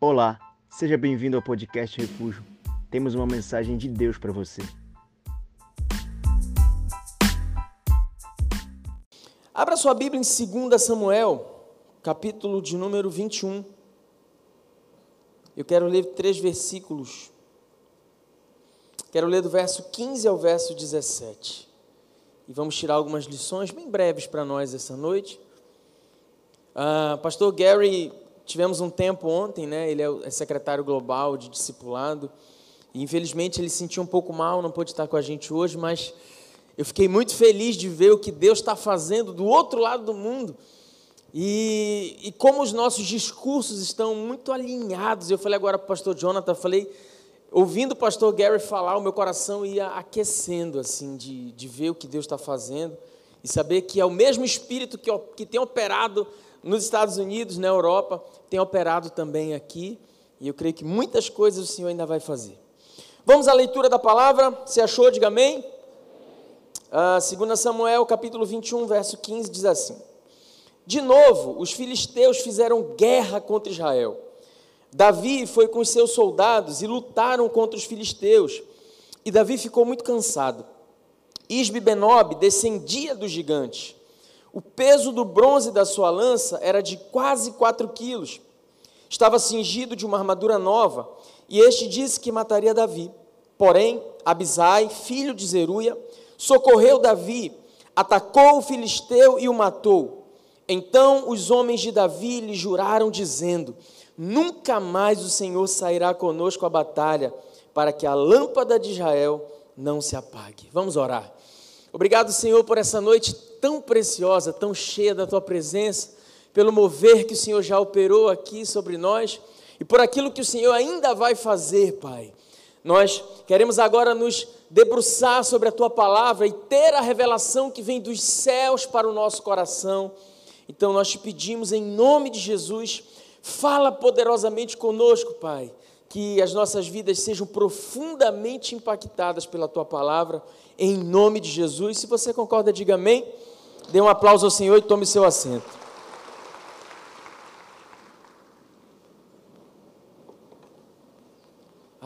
Olá, seja bem-vindo ao podcast Refúgio. Temos uma mensagem de Deus para você. Abra sua Bíblia em 2 Samuel, capítulo de número 21. Eu quero ler três versículos. Quero ler do verso 15 ao verso 17. E vamos tirar algumas lições bem breves para nós essa noite. Uh, Pastor Gary tivemos um tempo ontem, né? Ele é, é secretário global de discipulado. E infelizmente ele se sentiu um pouco mal, não pôde estar com a gente hoje, mas eu fiquei muito feliz de ver o que Deus está fazendo do outro lado do mundo. E, e como os nossos discursos estão muito alinhados. Eu falei agora para o pastor Jonathan, falei, ouvindo o pastor Gary falar, o meu coração ia aquecendo, assim, de, de ver o que Deus está fazendo e saber que é o mesmo Espírito que, que tem operado nos Estados Unidos, na Europa, tem operado também aqui, e eu creio que muitas coisas o Senhor ainda vai fazer. Vamos à leitura da palavra, se achou, diga amém. Uh, 2 Samuel, capítulo 21, verso 15, diz assim: De novo, os filisteus fizeram guerra contra Israel. Davi foi com os seus soldados e lutaram contra os filisteus. E Davi ficou muito cansado. Isbe Benob descendia dos gigantes. O peso do bronze da sua lança era de quase quatro quilos. Estava cingido de uma armadura nova, e este disse que mataria Davi. Porém, Abisai, filho de Zeruia, socorreu Davi, atacou o filisteu e o matou. Então os homens de Davi lhe juraram, dizendo: Nunca mais o Senhor sairá conosco à batalha, para que a lâmpada de Israel não se apague. Vamos orar. Obrigado, Senhor, por essa noite tão preciosa, tão cheia da tua presença, pelo mover que o Senhor já operou aqui sobre nós e por aquilo que o Senhor ainda vai fazer, Pai. Nós queremos agora nos debruçar sobre a tua palavra e ter a revelação que vem dos céus para o nosso coração. Então nós te pedimos em nome de Jesus, fala poderosamente conosco, Pai, que as nossas vidas sejam profundamente impactadas pela tua palavra, em nome de Jesus. Se você concorda, diga amém. Dê um aplauso ao Senhor e tome seu assento.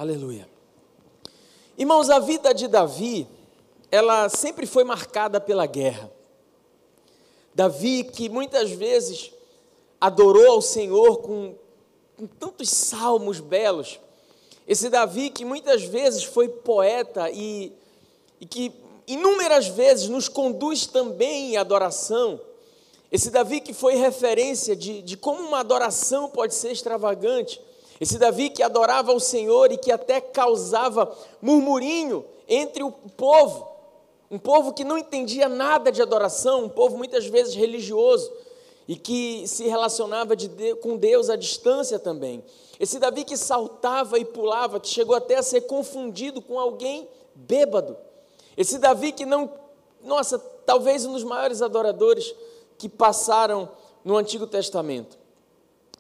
Aleluia. Irmãos, a vida de Davi, ela sempre foi marcada pela guerra. Davi, que muitas vezes adorou ao Senhor com, com tantos salmos belos. Esse Davi que muitas vezes foi poeta e, e que inúmeras vezes nos conduz também à adoração. Esse Davi que foi referência de, de como uma adoração pode ser extravagante. Esse Davi que adorava o Senhor e que até causava murmurinho entre o povo. Um povo que não entendia nada de adoração, um povo muitas vezes religioso e que se relacionava de Deus, com Deus à distância também. Esse Davi que saltava e pulava, que chegou até a ser confundido com alguém bêbado. Esse Davi que não, nossa, talvez um dos maiores adoradores que passaram no Antigo Testamento.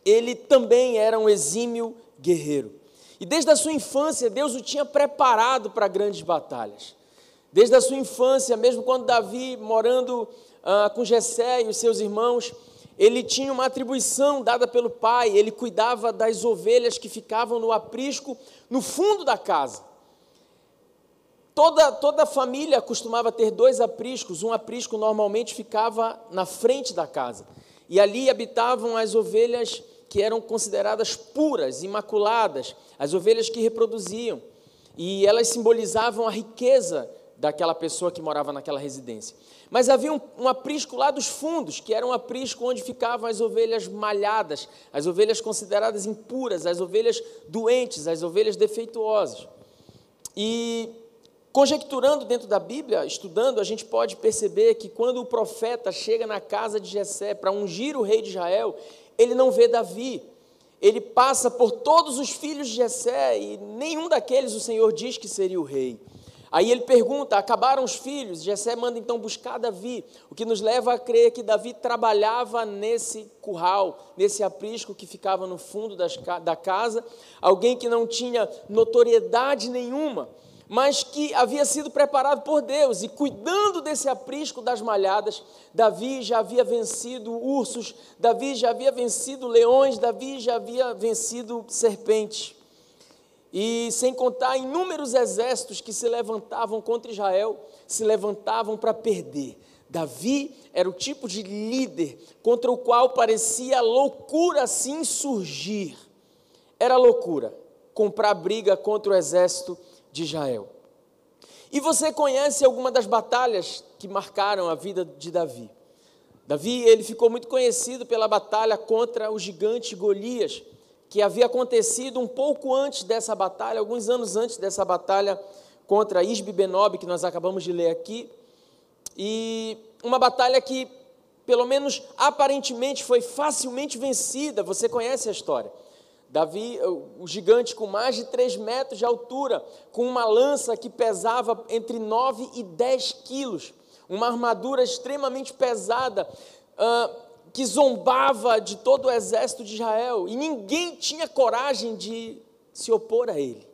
Ele também era um exímio guerreiro. E desde a sua infância, Deus o tinha preparado para grandes batalhas. Desde a sua infância, mesmo quando Davi, morando ah, com Jessé e os seus irmãos, ele tinha uma atribuição dada pelo pai, ele cuidava das ovelhas que ficavam no aprisco, no fundo da casa. Toda, toda família costumava ter dois apriscos. Um aprisco normalmente ficava na frente da casa. E ali habitavam as ovelhas que eram consideradas puras, imaculadas, as ovelhas que reproduziam. E elas simbolizavam a riqueza daquela pessoa que morava naquela residência. Mas havia um, um, aprisco lá dos fundos, que era um aprisco onde ficavam as ovelhas malhadas, as ovelhas consideradas impuras, as ovelhas doentes, as ovelhas defeituosas. E Conjecturando dentro da Bíblia, estudando, a gente pode perceber que quando o profeta chega na casa de Jessé para ungir o rei de Israel, ele não vê Davi. Ele passa por todos os filhos de Jessé e nenhum daqueles o Senhor diz que seria o rei. Aí ele pergunta: acabaram os filhos? Jessé manda então buscar Davi, o que nos leva a crer que Davi trabalhava nesse curral, nesse aprisco que ficava no fundo das, da casa, alguém que não tinha notoriedade nenhuma, mas que havia sido preparado por Deus. E cuidando desse aprisco das malhadas, Davi já havia vencido ursos, Davi já havia vencido leões, Davi já havia vencido serpentes. E sem contar inúmeros exércitos que se levantavam contra Israel, se levantavam para perder. Davi era o tipo de líder contra o qual parecia loucura assim surgir. Era loucura comprar briga contra o exército de Israel. E você conhece alguma das batalhas que marcaram a vida de Davi? Davi, ele ficou muito conhecido pela batalha contra o gigante Golias, que havia acontecido um pouco antes dessa batalha, alguns anos antes dessa batalha contra Isbi Benob, que nós acabamos de ler aqui. E uma batalha que, pelo menos aparentemente, foi facilmente vencida. Você conhece a história. Davi, o gigante com mais de 3 metros de altura, com uma lança que pesava entre 9 e 10 quilos, uma armadura extremamente pesada, uh, que zombava de todo o exército de Israel, e ninguém tinha coragem de se opor a ele.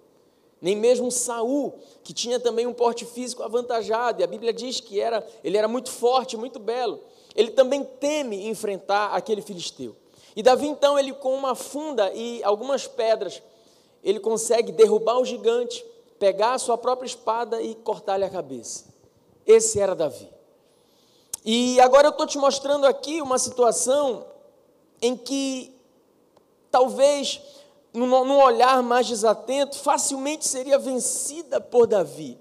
Nem mesmo Saul, que tinha também um porte físico avantajado, e a Bíblia diz que era, ele era muito forte, muito belo. Ele também teme enfrentar aquele filisteu. E Davi então, ele com uma funda e algumas pedras, ele consegue derrubar o gigante, pegar a sua própria espada e cortar-lhe a cabeça. Esse era Davi. E agora eu estou te mostrando aqui uma situação em que talvez num olhar mais desatento, facilmente seria vencida por Davi.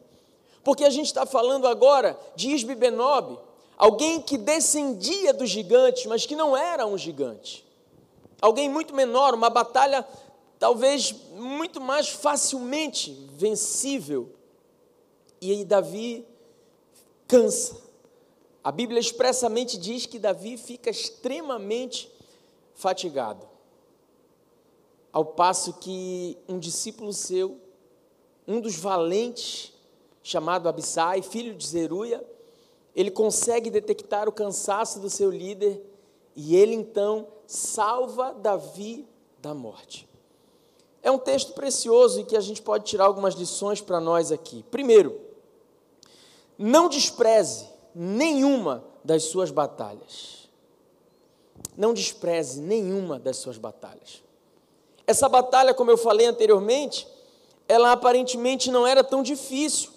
Porque a gente está falando agora de Isbi Benob, alguém que descendia do gigante, mas que não era um gigante. Alguém muito menor, uma batalha talvez muito mais facilmente vencível. E aí Davi cansa. A Bíblia expressamente diz que Davi fica extremamente fatigado. Ao passo que um discípulo seu, um dos valentes, chamado Abissai, filho de Zeruia, ele consegue detectar o cansaço do seu líder e ele então salva Davi da morte. É um texto precioso e que a gente pode tirar algumas lições para nós aqui. Primeiro, não despreze nenhuma das suas batalhas. Não despreze nenhuma das suas batalhas. Essa batalha, como eu falei anteriormente, ela aparentemente não era tão difícil.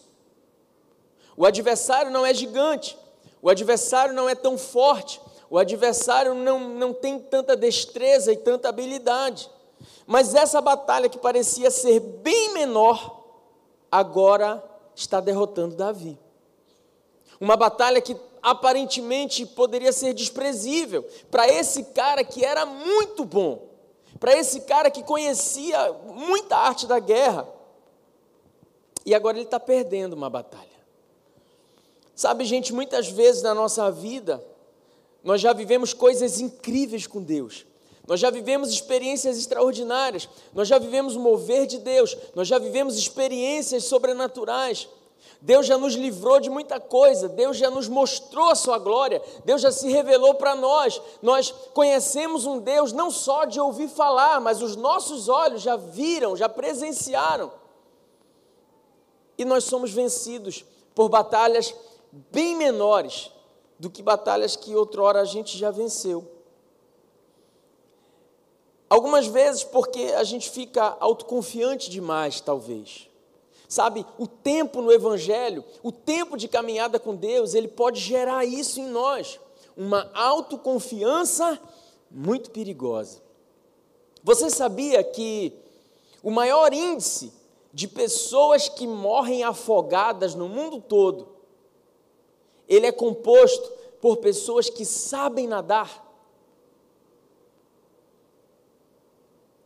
O adversário não é gigante, o adversário não é tão forte, o adversário não, não tem tanta destreza e tanta habilidade. Mas essa batalha que parecia ser bem menor, agora está derrotando Davi. Uma batalha que aparentemente poderia ser desprezível para esse cara que era muito bom para esse cara que conhecia muita arte da guerra. E agora ele está perdendo uma batalha. Sabe, gente, muitas vezes na nossa vida, nós já vivemos coisas incríveis com Deus. Nós já vivemos experiências extraordinárias. Nós já vivemos o mover de Deus. Nós já vivemos experiências sobrenaturais. Deus já nos livrou de muita coisa, Deus já nos mostrou a sua glória, Deus já se revelou para nós. Nós conhecemos um Deus não só de ouvir falar, mas os nossos olhos já viram, já presenciaram. E nós somos vencidos por batalhas bem menores do que batalhas que outrora a gente já venceu. Algumas vezes porque a gente fica autoconfiante demais, talvez. Sabe, o tempo no Evangelho, o tempo de caminhada com Deus, ele pode gerar isso em nós, uma autoconfiança muito perigosa. Você sabia que o maior índice de pessoas que morrem afogadas no mundo todo, ele é composto por pessoas que sabem nadar?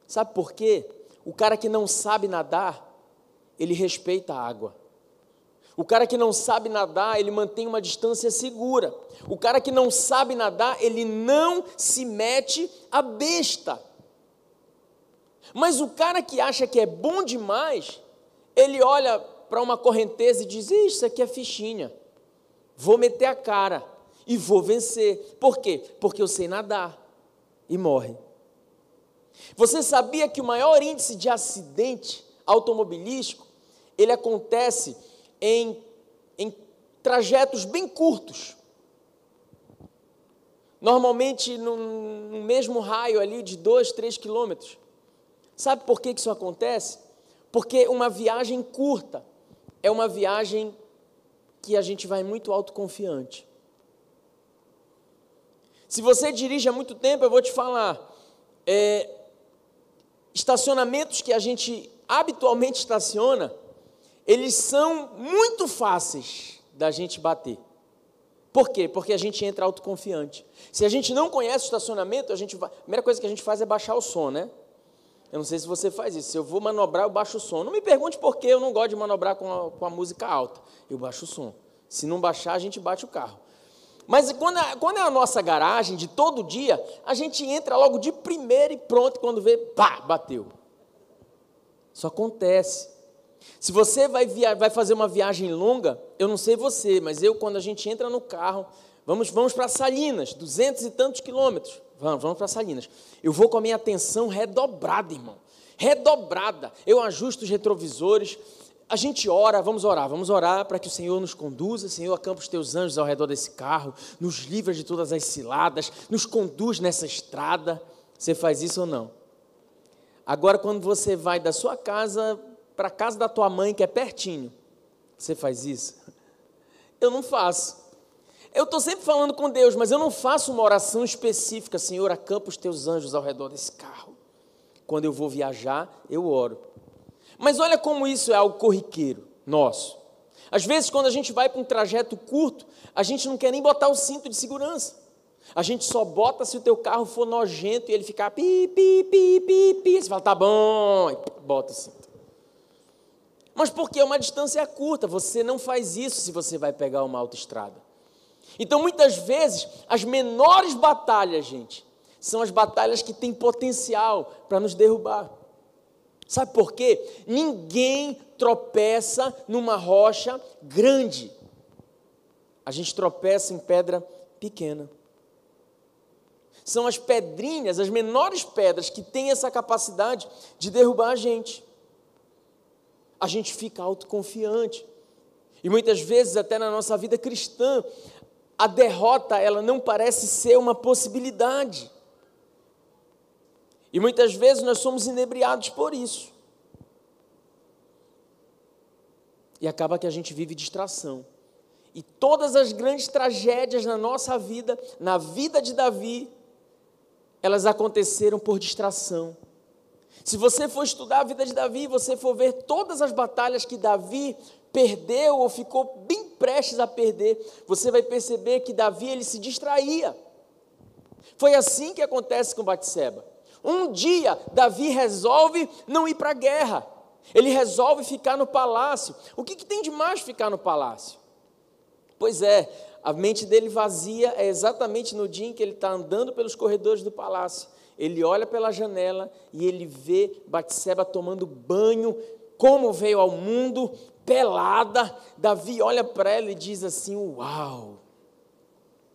Sabe por quê? O cara que não sabe nadar, ele respeita a água. O cara que não sabe nadar, ele mantém uma distância segura. O cara que não sabe nadar, ele não se mete a besta. Mas o cara que acha que é bom demais, ele olha para uma correnteza e diz: Isso aqui é fichinha. Vou meter a cara e vou vencer. Por quê? Porque eu sei nadar. E morre. Você sabia que o maior índice de acidente automobilístico ele acontece em, em trajetos bem curtos. Normalmente no, no mesmo raio ali de 2, 3 quilômetros. Sabe por que isso acontece? Porque uma viagem curta é uma viagem que a gente vai muito autoconfiante. Se você dirige há muito tempo, eu vou te falar, é, estacionamentos que a gente habitualmente estaciona, eles são muito fáceis da gente bater. Por quê? Porque a gente entra autoconfiante. Se a gente não conhece o estacionamento, a, gente a primeira coisa que a gente faz é baixar o som, né? Eu não sei se você faz isso. Se eu vou manobrar, eu baixo o som. Não me pergunte por que eu não gosto de manobrar com a, com a música alta. Eu baixo o som. Se não baixar, a gente bate o carro. Mas quando é, quando é a nossa garagem de todo dia, a gente entra logo de primeira e pronto, quando vê, pá, bateu. Isso acontece. Se você vai, vai fazer uma viagem longa, eu não sei você, mas eu, quando a gente entra no carro, vamos, vamos para Salinas, duzentos e tantos quilômetros, vamos, vamos para Salinas. Eu vou com a minha atenção redobrada, irmão, redobrada. Eu ajusto os retrovisores, a gente ora, vamos orar, vamos orar para que o Senhor nos conduza, Senhor, acampa os teus anjos ao redor desse carro, nos livra de todas as ciladas, nos conduz nessa estrada. Você faz isso ou não? Agora, quando você vai da sua casa para a casa da tua mãe, que é pertinho, você faz isso? Eu não faço. Eu estou sempre falando com Deus, mas eu não faço uma oração específica, Senhor, acampa os teus anjos ao redor desse carro. Quando eu vou viajar, eu oro. Mas olha como isso é algo corriqueiro nosso. Às vezes, quando a gente vai para um trajeto curto, a gente não quer nem botar o cinto de segurança. A gente só bota se o teu carro for nojento e ele ficar pi, pi, pi, pi, pi. Você fala, tá bom, e bota o cinto. Mas porque uma distância curta, você não faz isso se você vai pegar uma autoestrada. Então, muitas vezes, as menores batalhas, gente, são as batalhas que têm potencial para nos derrubar. Sabe por quê? Ninguém tropeça numa rocha grande. A gente tropeça em pedra pequena. São as pedrinhas, as menores pedras que têm essa capacidade de derrubar a gente. A gente fica autoconfiante. E muitas vezes, até na nossa vida cristã, a derrota ela não parece ser uma possibilidade. E muitas vezes nós somos inebriados por isso. E acaba que a gente vive distração. E todas as grandes tragédias na nossa vida, na vida de Davi, elas aconteceram por distração. Se você for estudar a vida de Davi, você for ver todas as batalhas que Davi perdeu ou ficou bem prestes a perder, você vai perceber que Davi ele se distraía. Foi assim que acontece com Batseba. Um dia, Davi resolve não ir para a guerra. Ele resolve ficar no palácio. O que, que tem de mais ficar no palácio? Pois é, a mente dele vazia é exatamente no dia em que ele está andando pelos corredores do palácio. Ele olha pela janela e ele vê Batseba tomando banho, como veio ao mundo, pelada. Davi olha para ela e diz assim: Uau!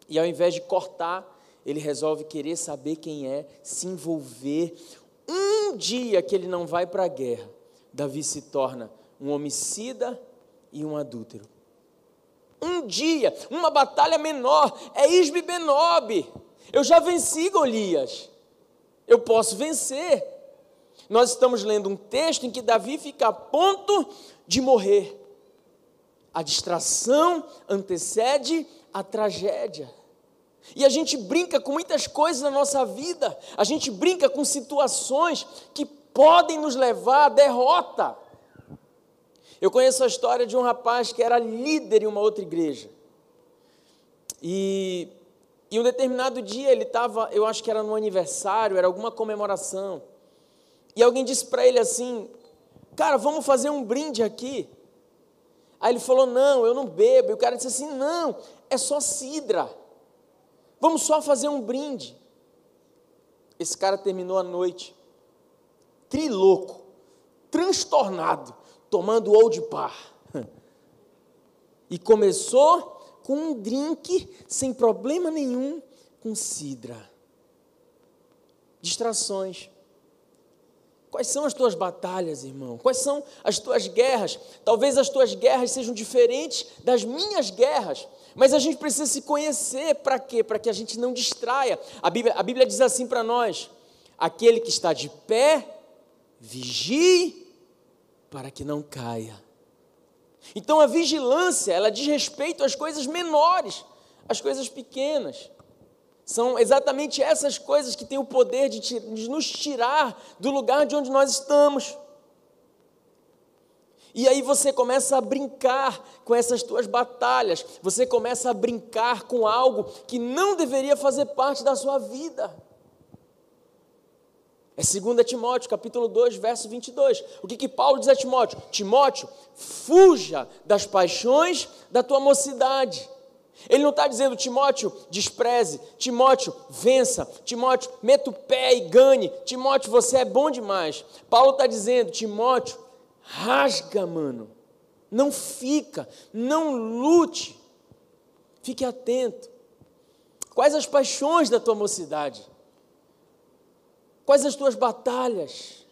E ao invés de cortar, ele resolve querer saber quem é, se envolver. Um dia que ele não vai para a guerra, Davi se torna um homicida e um adúltero. Um dia, uma batalha menor, é Isbe Benob. Eu já venci Golias. Eu posso vencer. Nós estamos lendo um texto em que Davi fica a ponto de morrer. A distração antecede a tragédia. E a gente brinca com muitas coisas na nossa vida, a gente brinca com situações que podem nos levar à derrota. Eu conheço a história de um rapaz que era líder em uma outra igreja. E, e um determinado dia ele estava, eu acho que era no aniversário, era alguma comemoração. E alguém disse para ele assim: Cara, vamos fazer um brinde aqui. Aí ele falou: Não, eu não bebo. E o cara disse assim: Não, é só cidra. Vamos só fazer um brinde. Esse cara terminou a noite triloco, transtornado, tomando old par. E começou com um drink sem problema nenhum, com cidra. Distrações. Quais são as tuas batalhas, irmão? Quais são as tuas guerras? Talvez as tuas guerras sejam diferentes das minhas guerras, mas a gente precisa se conhecer para quê? Para que a gente não distraia. A Bíblia, a Bíblia diz assim para nós: aquele que está de pé, vigie para que não caia. Então a vigilância, ela diz respeito às coisas menores, às coisas pequenas. São exatamente essas coisas que têm o poder de, de, nos tirar do lugar de onde nós estamos. E aí você começa a brincar com essas tuas batalhas, você começa a brincar com algo que não deveria fazer parte da sua vida. É 2 Timóteo, capítulo 2, verso 22. O que, que Paulo diz a Timóteo? Timóteo, fuja das paixões da tua mocidade ele não está dizendo, Timóteo, despreze, Timóteo, vença, Timóteo, meta o pé e ganhe, Timóteo, você é bom demais. Paulo está dizendo, Timóteo, rasga, mano, não fica, não lute, fique atento. Quais as paixões da tua mocidade? Quais as tuas batalhas?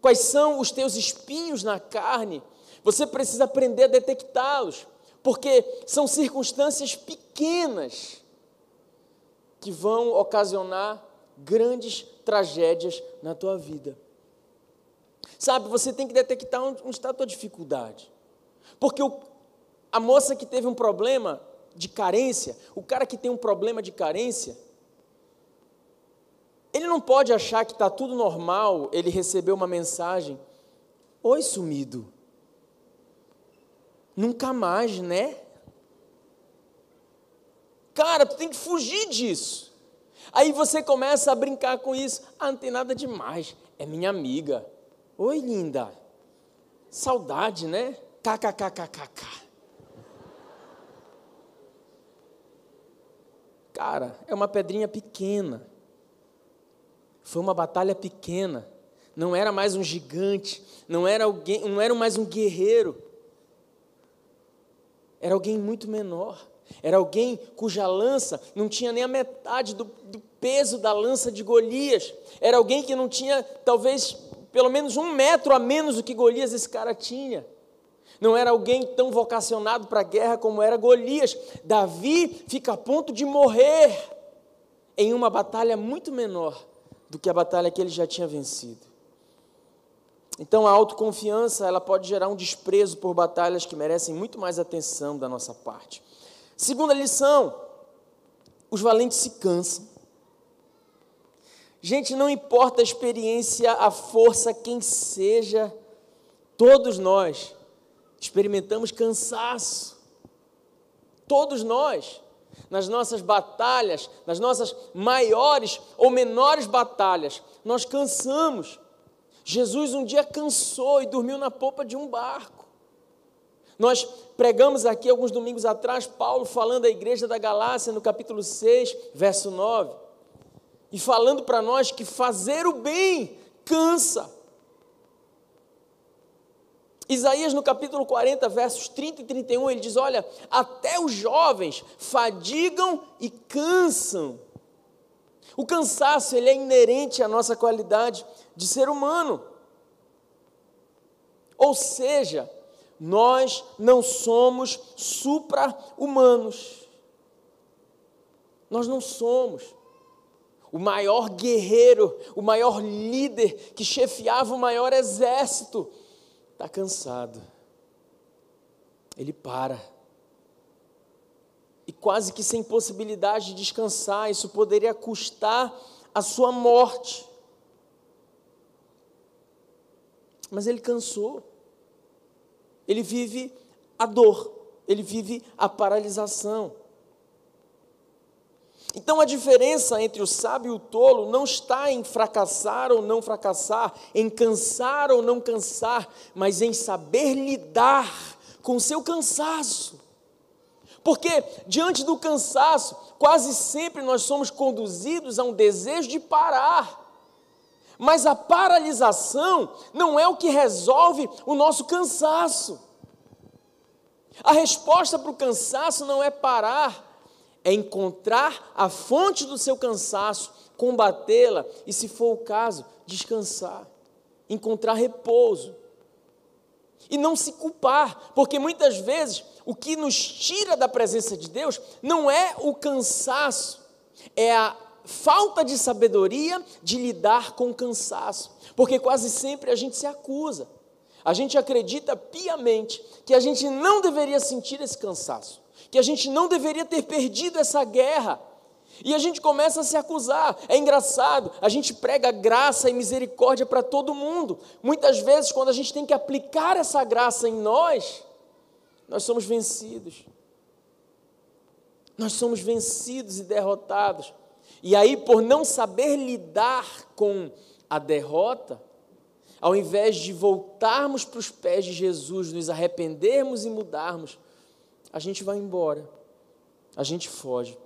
Quais são os teus espinhos na carne? Você precisa aprender a detectá-los porque são circunstâncias pequenas que vão ocasionar grandes tragédias na tua vida. Sabe, você tem que detectar onde está a tua dificuldade. Porque o, a moça que teve um problema de carência, o cara que tem um problema de carência, ele não pode achar que está tudo normal ele receber uma mensagem: Oi, sumido. Nunca mais, né? Cara, tu tem que fugir disso. Aí você começa a brincar com isso. Ah, não tem nada demais. É minha amiga. Oi, linda. Saudade, né? KKKKKK. Cara, é uma pedrinha pequena. Foi uma batalha pequena. Não era mais um gigante. Não era alguém, não era mais um guerreiro era alguém muito menor. Era alguém cuja lança não tinha nem a metade do, do, peso da lança de Golias. Era alguém que não tinha, talvez, pelo menos um metro a menos do que Golias esse cara tinha. Não era alguém tão vocacionado para a guerra como era Golias. Davi fica a ponto de morrer em uma batalha muito menor do que a batalha que ele já tinha vencido. Então a autoconfiança, ela pode gerar um desprezo por batalhas que merecem muito mais atenção da nossa parte. Segunda lição, os valentes se cansam. Gente, não importa a experiência, a força, quem seja, todos nós experimentamos cansaço. Todos nós, nas nossas batalhas, nas nossas maiores ou menores batalhas, nós cansamos. Jesus um dia cansou e dormiu na popa de um barco. Nós pregamos aqui alguns domingos atrás, Paulo falando à igreja da Galácia, no capítulo 6, verso 9, e falando para nós que fazer o bem cansa. Isaías, no capítulo 40, versos 30 e 31, ele diz: Olha, até os jovens fadigam e cansam. O cansaço ele é inerente à nossa qualidade de ser humano. Ou seja, nós não somos supra-humanos. Nós não somos. O maior guerreiro, o maior líder que chefiava o maior exército, está cansado. Ele para. E quase que sem possibilidade de descansar, isso poderia custar a sua morte. mas ele cansou. Ele vive a dor, ele vive a paralisação. Então a diferença entre o sábio e o tolo não está em fracassar ou não fracassar, em cansar ou não cansar, mas em saber lidar com o seu cansaço. Porque diante do cansaço, quase sempre nós somos conduzidos a um desejo de parar. Mas a paralisação não é o que resolve o nosso cansaço. A resposta para o cansaço não é parar, é encontrar a fonte do seu cansaço, combatê-la e, se for o caso, descansar, encontrar repouso. E não se culpar, porque muitas vezes o que nos tira da presença de Deus não é o cansaço, é a falta de sabedoria de lidar com o cansaço, porque quase sempre a gente se acusa. A gente acredita piamente que a gente não deveria sentir esse cansaço, que a gente não deveria ter perdido essa guerra. E a gente começa a se acusar. É engraçado, a gente prega graça e misericórdia para todo mundo. Muitas vezes, quando a gente tem que aplicar essa graça em nós, nós somos vencidos. Nós somos vencidos e derrotados. E aí, por não saber lidar com a derrota, ao invés de voltarmos para os pés de Jesus, nos arrependermos e mudarmos, a gente vai embora, a gente foge.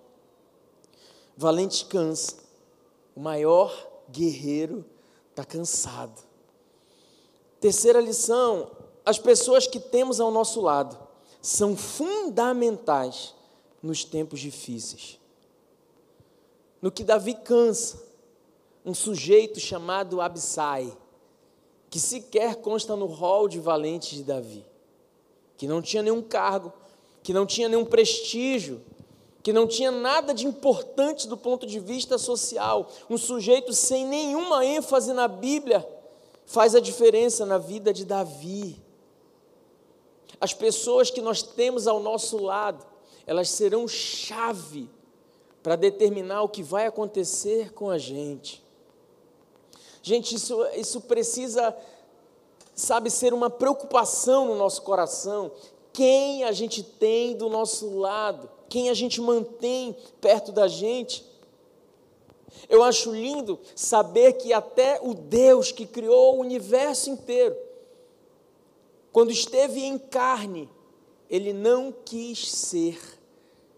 Valente cansa, o maior guerreiro está cansado. Terceira lição: as pessoas que temos ao nosso lado são fundamentais nos tempos difíceis. No que Davi cansa, um sujeito chamado Absai, que sequer consta no rol de valentes de Davi, que não tinha nenhum cargo, que não tinha nenhum prestígio, que não tinha nada de importante do ponto de vista social, um sujeito sem nenhuma ênfase na Bíblia, faz a diferença na vida de Davi. As pessoas que nós temos ao nosso lado, elas serão chave para determinar o que vai acontecer com a gente. Gente, isso, isso precisa, sabe, ser uma preocupação no nosso coração. Quem a gente tem do nosso lado, quem a gente mantém perto da gente. Eu acho lindo saber que até o Deus que criou o universo inteiro, quando esteve em carne, ele não quis ser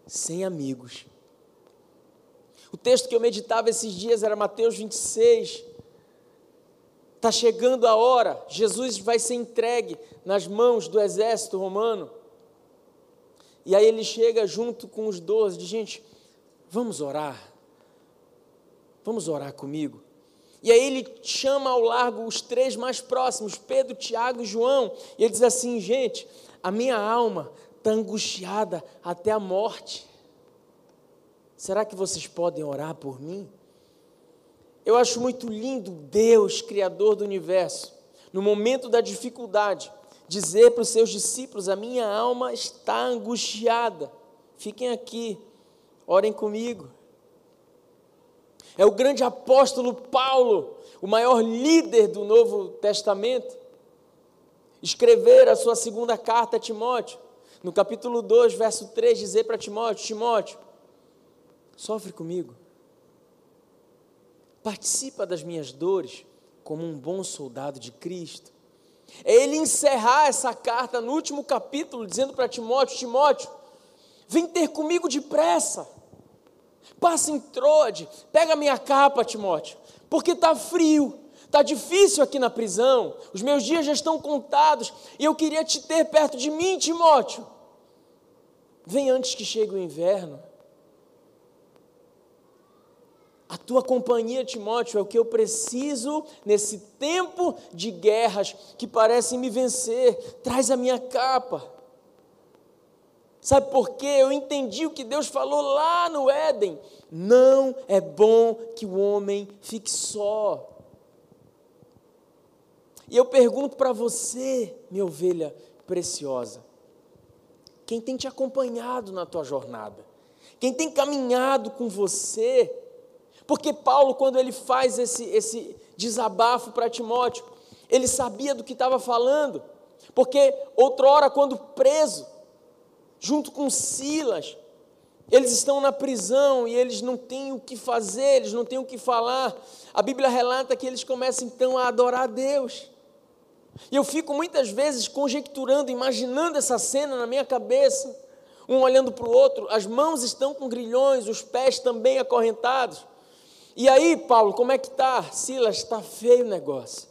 sem amigos. O texto que eu meditava esses dias era Mateus 26. Está chegando a hora, Jesus vai ser entregue nas mãos do exército romano. E aí ele chega junto com os doze, de gente, vamos orar. Vamos orar comigo. E aí ele chama ao largo os três mais próximos, Pedro, Tiago e João, e ele diz assim: gente, a minha alma está angustiada até a morte. Será que vocês podem orar por mim? Eu acho muito lindo Deus, Criador do universo, no momento da dificuldade, dizer para os seus discípulos: A minha alma está angustiada, fiquem aqui, orem comigo. É o grande apóstolo Paulo, o maior líder do Novo Testamento, escrever a sua segunda carta a Timóteo, no capítulo 2, verso 3, dizer para Timóteo: Timóteo, sofre comigo, participa das minhas dores como um bom soldado de Cristo. É ele encerrar essa carta no último capítulo, dizendo para Timóteo: Timóteo, vem ter comigo depressa Passa em Troade, pega minha capa, Timóteo, porque está frio, está difícil aqui na prisão, os meus dias já estão contados e eu queria te ter perto de mim, Timóteo. Vem antes que chegue o inverno. A tua companhia, Timóteo, é o que eu preciso nesse tempo de guerras que parecem me vencer. Traz a minha capa. Sabe por quê? Eu entendi o que Deus falou lá no Éden. Não é bom que o homem fique só. E eu pergunto para você, minha ovelha preciosa, quem tem te acompanhado na tua jornada? Quem tem caminhado com você? Porque Paulo, quando ele faz esse, esse desabafo para Timóteo, ele sabia do que estava falando. Porque outrora, quando preso, junto com Silas. Eles estão na prisão e eles não têm o que fazer, eles não têm o que falar. A Bíblia relata que eles começam então a adorar a Deus. E eu fico muitas vezes conjecturando, imaginando essa cena na minha cabeça, um olhando para o outro, as mãos estão com grilhões, os pés também acorrentados. E aí, Paulo, como é que está? Silas, está feio o negócio.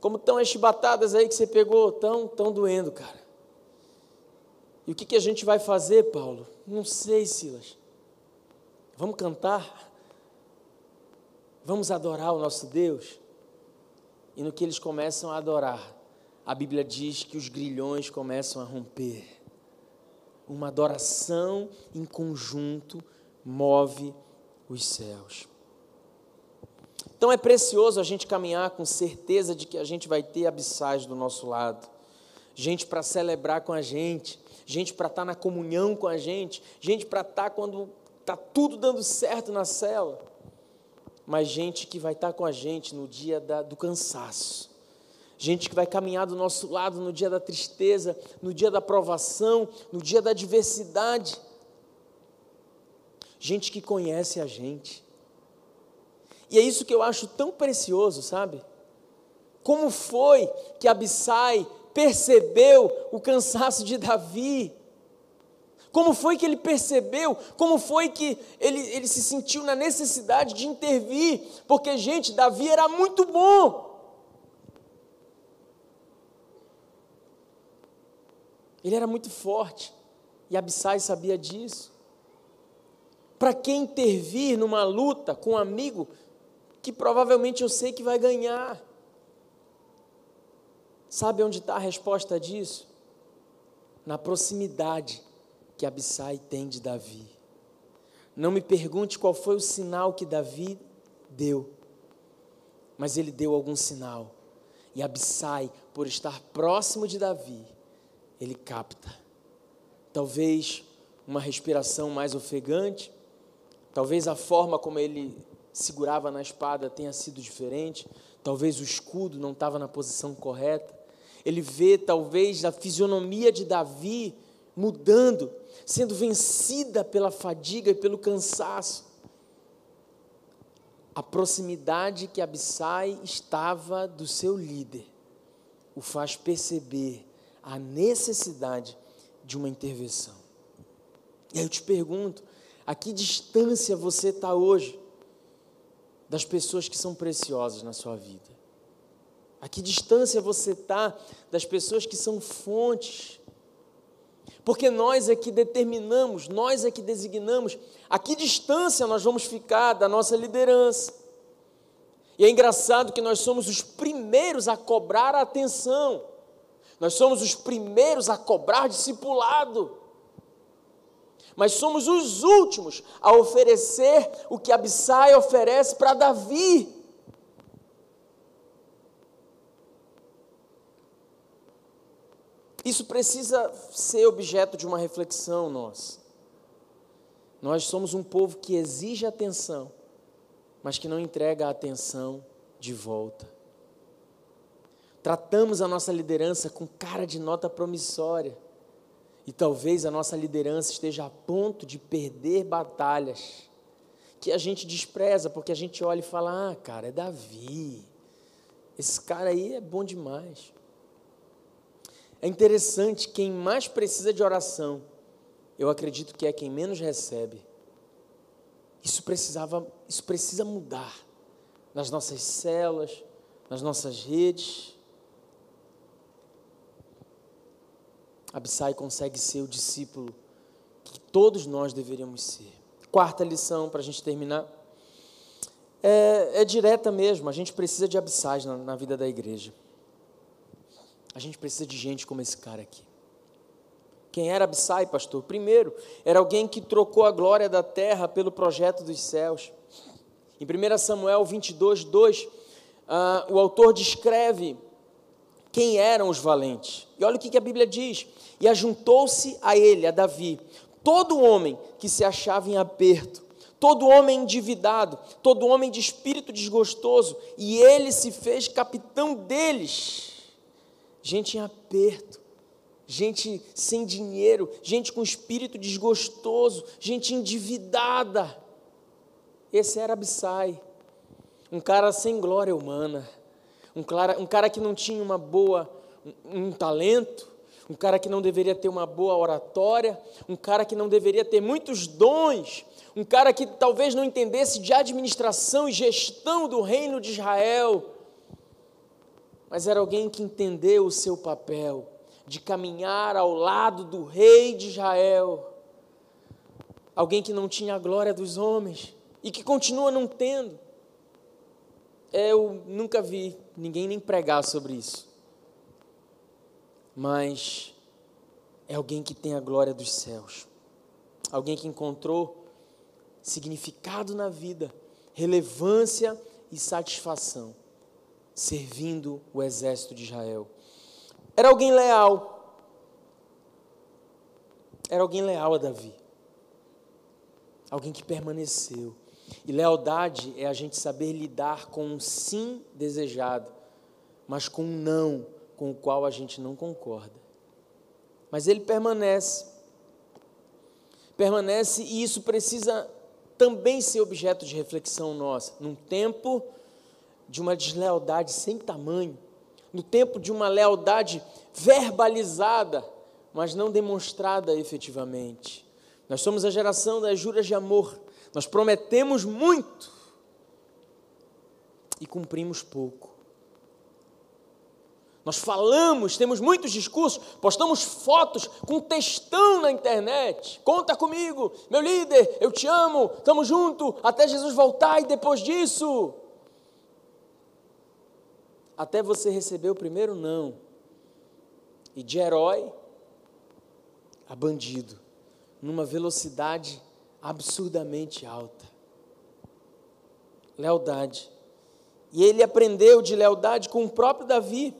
Como estão as chibatadas aí que você pegou? Estão tão doendo, cara. E o que, que a gente vai fazer, Paulo? Não sei, Silas. Vamos cantar? Vamos adorar o nosso Deus? E no que eles começam a adorar, a Bíblia diz que os grilhões começam a romper. Uma adoração em conjunto move os céus. Então é precioso a gente caminhar com certeza de que a gente vai ter abissais do nosso lado, gente para celebrar com a gente, gente para estar tá na comunhão com a gente, gente para estar tá quando está tudo dando certo na cela, mas gente que vai estar tá com a gente no dia da, do cansaço, gente que vai caminhar do nosso lado no dia da tristeza, no dia da provação, no dia da adversidade, gente que conhece a gente, e é isso que eu acho tão precioso, sabe? Como foi que Abissai percebeu o cansaço de Davi? Como foi que ele percebeu? Como foi que ele, ele se sentiu na necessidade de intervir? Porque, gente, Davi era muito bom. Ele era muito forte. E Abissai sabia disso. Para quem intervir numa luta com um amigo que provavelmente eu sei que vai ganhar. Sabe onde está a resposta disso? Na proximidade que Abissai tem de Davi. Não me pergunte qual foi o sinal que Davi deu, mas ele deu algum sinal. E Abissai, por estar próximo de Davi, ele capta. Talvez uma respiração mais ofegante, talvez a forma como ele segurava na espada tenha sido diferente, talvez o escudo não estava na posição correta. Ele vê talvez a fisionomia de Davi mudando, sendo vencida pela fadiga e pelo cansaço. A proximidade que Abissai estava do seu líder o faz perceber a necessidade de uma intervenção. E aí eu te pergunto, a que distância você está hoje das pessoas que são preciosas na sua vida? A que distância você está das pessoas que são fontes? Porque nós é que determinamos, nós é que designamos a que distância nós vamos ficar da nossa liderança. E é engraçado que nós somos os primeiros a cobrar a atenção, nós somos os primeiros a cobrar discipulado mas somos os últimos a oferecer o que Abissai oferece para Davi. Isso precisa ser objeto de uma reflexão nossa. Nós somos um povo que exige atenção, mas que não entrega a atenção de volta. Tratamos a nossa liderança com cara de nota promissória e talvez a nossa liderança esteja a ponto de perder batalhas que a gente despreza, porque a gente olha e fala: ah, cara, é Davi. Esse cara aí é bom demais. É interessante, quem mais precisa de oração, eu acredito que é quem menos recebe. Isso precisava, isso precisa mudar nas nossas celas, nas nossas redes. Abissai consegue ser o discípulo que todos nós deveríamos ser. Quarta lição, para a gente terminar, é, é, direta mesmo. A gente precisa de abissais na, na vida da igreja. A gente precisa de gente como esse cara aqui. Quem era Abissai, pastor? Primeiro, era alguém que trocou a glória da terra pelo projeto dos céus. Em 1 Samuel 22, 2, uh, o autor descreve quem eram os valentes. E olha o que, que a Bíblia diz: e ajuntou-se a ele, a Davi, todo homem que se achava em aperto, todo homem endividado, todo homem de espírito desgostoso, e ele se fez capitão deles. Gente em aperto, gente sem dinheiro, gente com espírito desgostoso, gente endividada. Esse era Abissai, um cara sem glória humana, um cara, um cara que não tinha uma boa, um, um talento, um cara que não deveria ter uma boa oratória, um cara que não deveria ter muitos dons, um cara que talvez não entendesse de administração e gestão do reino de Israel, mas era alguém que entendeu o seu papel de caminhar ao lado do rei de Israel, alguém que não tinha a glória dos homens e que continua não tendo, eu nunca vi ninguém nem pregar sobre isso. Mas é alguém que tem a glória dos céus. Alguém que encontrou significado na vida, relevância e satisfação, servindo o exército de Israel. Era alguém leal. Era alguém leal a Davi. Alguém que permaneceu. E lealdade é a gente saber lidar com um sim desejado, mas com um não com o qual a gente não concorda. Mas ele permanece. Permanece e isso precisa também ser objeto de reflexão nossa. Num tempo de uma deslealdade sem tamanho, no tempo de uma lealdade verbalizada, mas não demonstrada efetivamente. Nós somos a geração das juras de amor. Nós prometemos muito e cumprimos pouco. Nós falamos, temos muitos discursos, postamos fotos com textão na internet. Conta comigo, meu líder, eu te amo, estamos juntos até Jesus voltar e depois disso. Até você receber o primeiro não. E de herói a bandido, numa velocidade absurdamente alta. Lealdade. E ele aprendeu de lealdade com o próprio Davi.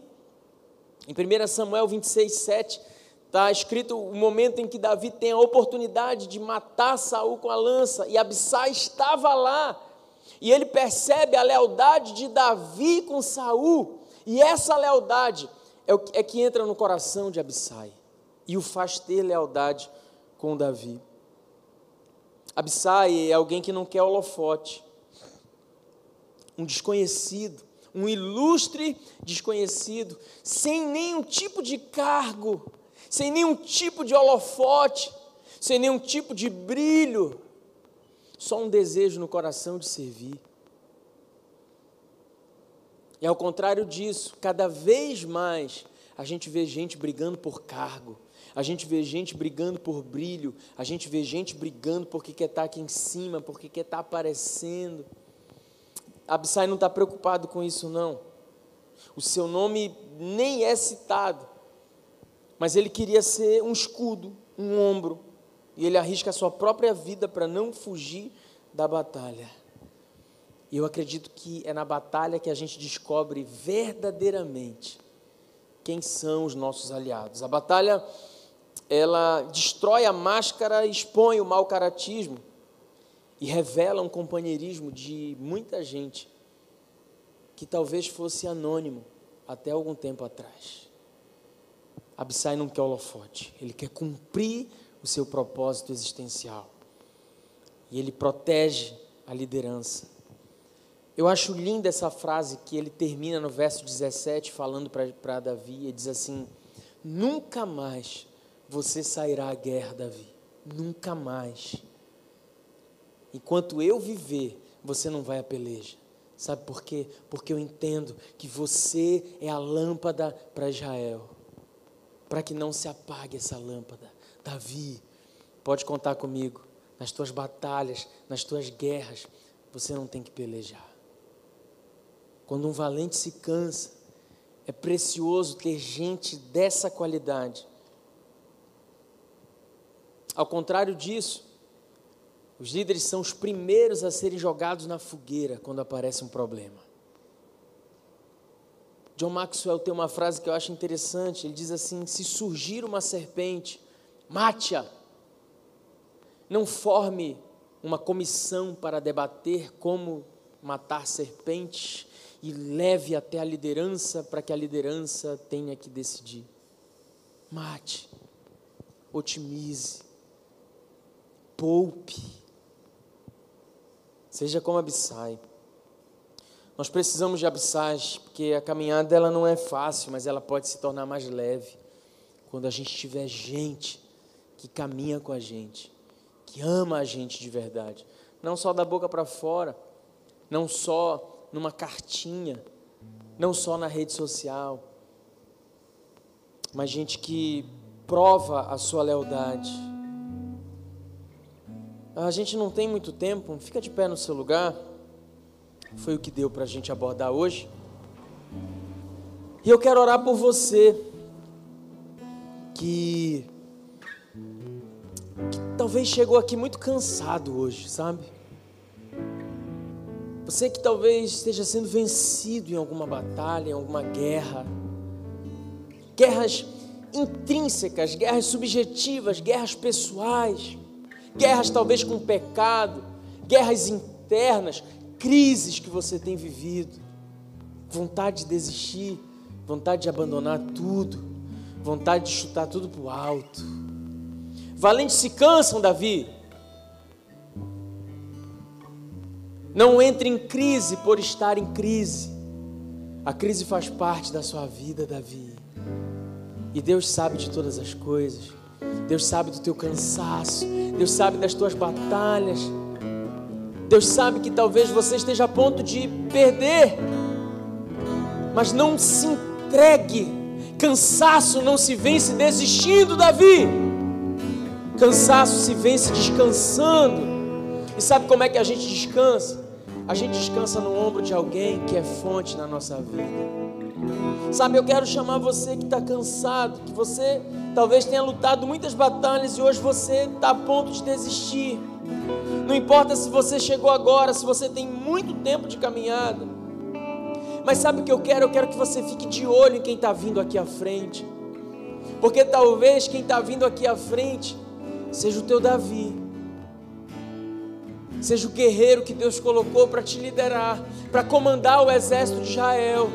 Em 1 Samuel 26, 7, está escrito o momento em que Davi tem a oportunidade de matar Saul com a lança, e Abissai estava lá, e ele percebe a lealdade de Davi com Saul, e essa lealdade é, é que entra no coração de Abissai, e o faz ter lealdade com Davi. Abissai é alguém que não quer holofote, um desconhecido, um ilustre desconhecido, sem nenhum tipo de cargo, sem nenhum tipo de holofote, sem nenhum tipo de brilho, só um desejo no coração de servir. E ao contrário disso, cada vez mais a gente vê gente brigando por cargo, a gente vê gente brigando por brilho, a gente vê gente brigando porque quer estar aqui em cima, porque quer estar aparecendo. Absai não está preocupado com isso, não. O seu nome nem é citado, mas ele queria ser um escudo, um ombro, e ele arrisca a sua própria vida para não fugir da batalha. E eu acredito que é na batalha que a gente descobre verdadeiramente quem são os nossos aliados. A batalha ela destrói a máscara, expõe o mau caratismo e revela um companheirismo de muita gente que talvez fosse anônimo até algum tempo atrás. Absai não quer holofote, ele quer cumprir o seu propósito existencial. E ele protege a liderança. Eu acho linda essa frase que ele termina no verso 17, falando para Davi, e diz assim: Nunca mais você sairá à guerra, Davi. Nunca mais. Enquanto eu viver, você não vai à peleja. Sabe por quê? Porque eu entendo que você é a lâmpada para Israel. Para que não se apague essa lâmpada. Davi, pode contar comigo. Nas tuas batalhas, nas tuas guerras, você não tem que pelejar. Quando um valente se cansa, é precioso ter gente dessa qualidade ao contrário disso, os líderes são os primeiros a serem jogados na fogueira quando aparece um problema. John Maxwell tem uma frase que eu acho interessante. Ele diz assim: Se surgir uma serpente, mate-a. Não forme uma comissão para debater como matar serpentes e leve até a liderança para que a liderança tenha que decidir. Mate, otimize, poupe. Seja como Abissai. Nós precisamos de Abissais, porque a caminhada ela não é fácil, mas ela pode se tornar mais leve quando a gente tiver gente que caminha com a gente, que ama a gente de verdade, não só da boca para fora, não só numa cartinha, não só na rede social, mas gente que prova a sua lealdade a gente não tem muito tempo, fica de pé no seu lugar. foi o que deu para a gente abordar hoje. E eu quero orar por você que, talvez chegou aqui muito cansado hoje, sabe? Você que talvez esteja sendo vencido em alguma batalha, em alguma guerra. Guerras intrínsecas, guerras subjetivas, guerras pessoais, guerras talvez com pecado, guerras internas, crises que você tem vivido, vontade de desistir, vontade de abandonar tudo, vontade de chutar tudo para o alto. Valentes se cansam, Davi. Não entre em crise por estar em crise. A crise faz parte da sua vida, Davi. E Deus sabe de todas as coisas. Deus sabe do teu cansaço. Deus sabe das tuas batalhas. Deus sabe que talvez você esteja a ponto de perder. Mas não se entregue. Cansaço não se vence desistindo, Davi. Cansaço se vence descansando. E sabe como é que a gente descansa? A gente descansa no ombro de alguém que é fonte na nossa vida. Sabe, eu quero chamar você que está cansado, que você talvez tenha lutado muitas batalhas e hoje você está a ponto de desistir. Não importa se você chegou agora, se você tem muito tempo de caminhada. Mas sabe o que eu quero? Eu quero que você fique de olho em quem está vindo aqui à frente. Porque talvez quem está vindo aqui à frente seja o teu Davi. Seja o guerreiro que Deus colocou para te liderar, para comandar o exército de Israel.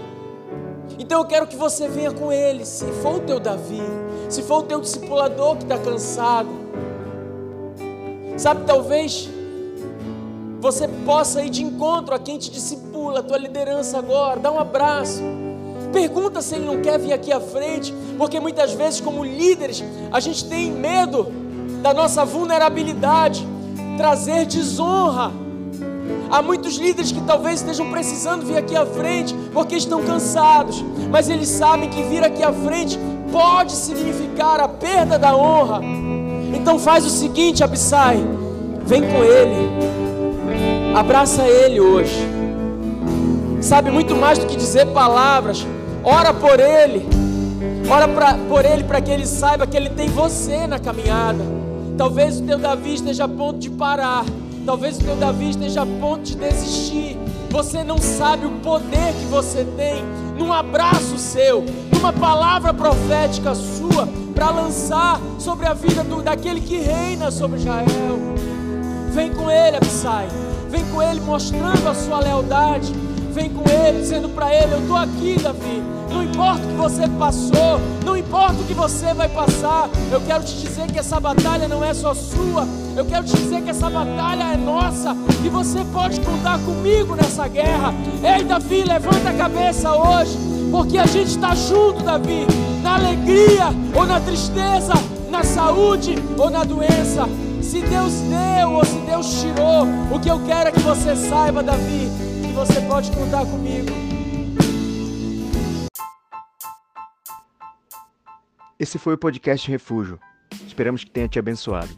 Então eu quero que você venha com ele, se for o teu Davi, se for o teu discipulador que está cansado. Sabe, talvez você possa ir de encontro a quem te discipula, a tua liderança agora, dá um abraço. Pergunta se ele não quer vir aqui à frente, porque muitas vezes, como líderes, a gente tem medo da nossa vulnerabilidade, trazer desonra Há muitos líderes que talvez estejam precisando vir aqui à frente porque estão cansados, mas eles sabem que vir aqui à frente pode significar a perda da honra. Então faz o seguinte, Abissai, vem com ele, abraça ele hoje. Sabe muito mais do que dizer palavras, ora por ele, ora pra, por ele para que ele saiba que ele tem você na caminhada. Talvez o teu Davi esteja a ponto de parar Talvez o teu Davi esteja a ponto de desistir. Você não sabe o poder que você tem num abraço seu, numa palavra profética sua para lançar sobre a vida do, daquele que reina sobre Israel. Vem com ele, Abissai. Vem com ele mostrando a sua lealdade. Vem com ele, dizendo para ele: Eu estou aqui, Davi. Não importa o que você passou, não importa o que você vai passar. Eu quero te dizer que essa batalha não é só sua. Eu quero te dizer que essa batalha é nossa e você pode contar comigo nessa guerra. Ei, Davi, levanta a cabeça hoje, porque a gente está junto, Davi, na alegria ou na tristeza, na saúde ou na doença. Se Deus deu ou se Deus tirou, o que eu quero é que você saiba, Davi, que você pode contar comigo. Esse foi o podcast Refúgio. Esperamos que tenha te abençoado.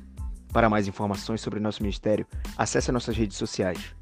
Para mais informações sobre nosso ministério, acesse nossas redes sociais.